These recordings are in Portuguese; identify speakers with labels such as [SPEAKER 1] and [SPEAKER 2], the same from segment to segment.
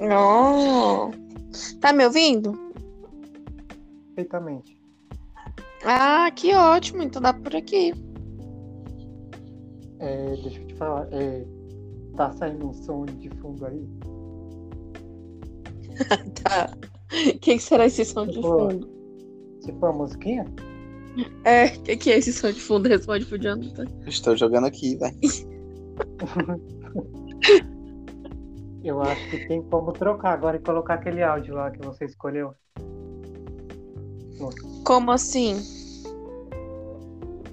[SPEAKER 1] Oh. Tá me ouvindo?
[SPEAKER 2] Perfeitamente.
[SPEAKER 1] Ah, que ótimo. Então dá por aqui.
[SPEAKER 2] É, deixa eu te falar. É, tá saindo um som de fundo aí?
[SPEAKER 1] tá. O que, que será esse som de
[SPEAKER 2] Tipo,
[SPEAKER 1] fundo?
[SPEAKER 2] Tipo a musiquinha?
[SPEAKER 1] É, o que, que é esse som de fundo? Responde pro Jonathan.
[SPEAKER 3] Estou jogando aqui, velho.
[SPEAKER 2] Eu acho que tem como trocar agora e colocar aquele áudio lá que você escolheu.
[SPEAKER 1] Como assim?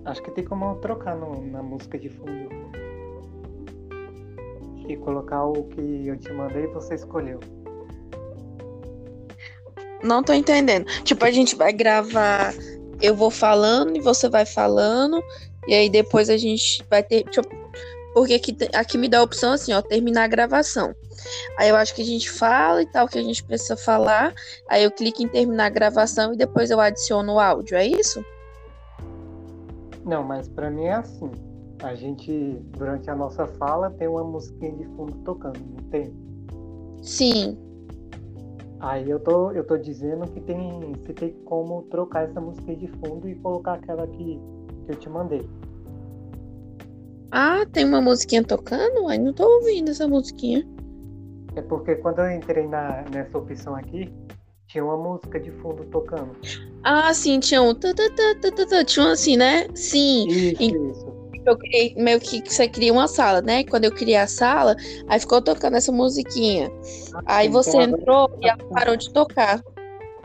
[SPEAKER 2] Acho que tem como trocar no- na música de fundo. E colocar o que eu te mandei e você escolheu.
[SPEAKER 1] Não tô entendendo. Tipo, a gente vai gravar. Eu vou falando e você vai falando. E aí depois a gente vai ter. Tipo, porque aqui, aqui me dá a opção assim, ó, terminar a gravação. Aí eu acho que a gente fala e tal, que a gente precisa falar. Aí eu clico em terminar a gravação e depois eu adiciono o áudio, é isso?
[SPEAKER 2] Não, mas pra mim é assim. A gente, durante a nossa fala, tem uma musiquinha de fundo tocando, não tem?
[SPEAKER 1] Sim.
[SPEAKER 2] Aí eu tô, eu tô dizendo que tem, se tem como trocar essa musiquinha de fundo e colocar aquela que, que eu te mandei.
[SPEAKER 1] Ah, tem uma musiquinha tocando? Ai, não tô ouvindo essa musiquinha.
[SPEAKER 2] É porque quando eu entrei na, nessa opção aqui, tinha uma música de fundo tocando.
[SPEAKER 1] Ah, sim, tinha um. Tinha um assim, né? Sim.
[SPEAKER 2] Isso,
[SPEAKER 1] E-
[SPEAKER 2] isso.
[SPEAKER 1] Eu criei, meio que você cria uma sala, né? Quando eu criei a sala, aí ficou tocando essa musiquinha. Aí
[SPEAKER 2] Então
[SPEAKER 1] você
[SPEAKER 2] agora-
[SPEAKER 1] entrou e ela parou de tocar.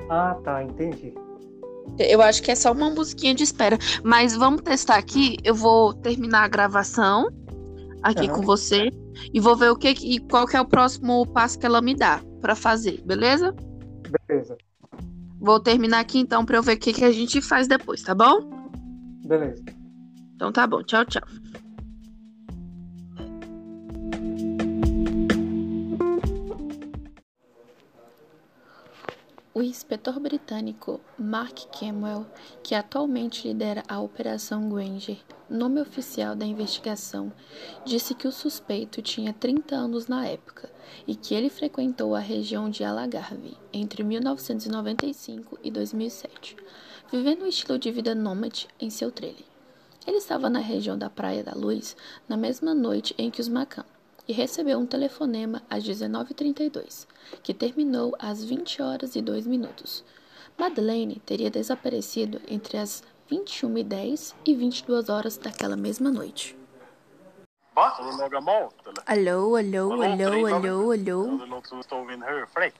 [SPEAKER 2] Ah, tá, entendi.
[SPEAKER 1] Eu acho que é só uma musiquinha de espera. Mas vamos testar aqui. Eu vou terminar a gravação aqui com você e vou ver o que e qual que é o próximo passo que ela me dá pra fazer, beleza?
[SPEAKER 2] Beleza,
[SPEAKER 1] Vou terminar aqui então pra eu ver o que, que a gente faz depois, tá bom?
[SPEAKER 2] beleza.
[SPEAKER 1] Então tá bom. Tchau, tchau.
[SPEAKER 4] O inspetor britânico Mark Camwell, que atualmente lidera a Operação Granger, nome oficial da investigação, disse que o suspeito tinha 30 anos na época e que ele frequentou a região de Alagarve entre 1995 e 2007, vivendo um estilo de vida nômade em seu trailer. Ele estava na região da Praia da Luz na mesma noite em que os Macan e recebeu um telefonema às 19h32, que terminou às 20 horas e 2 minutos. Madeleine teria desaparecido entre as 21h10 e 22 horas daquela mesma noite.
[SPEAKER 5] Va? Ska du laga mat eller?
[SPEAKER 4] Alô, alô, alô, alô, alô.
[SPEAKER 5] Som en.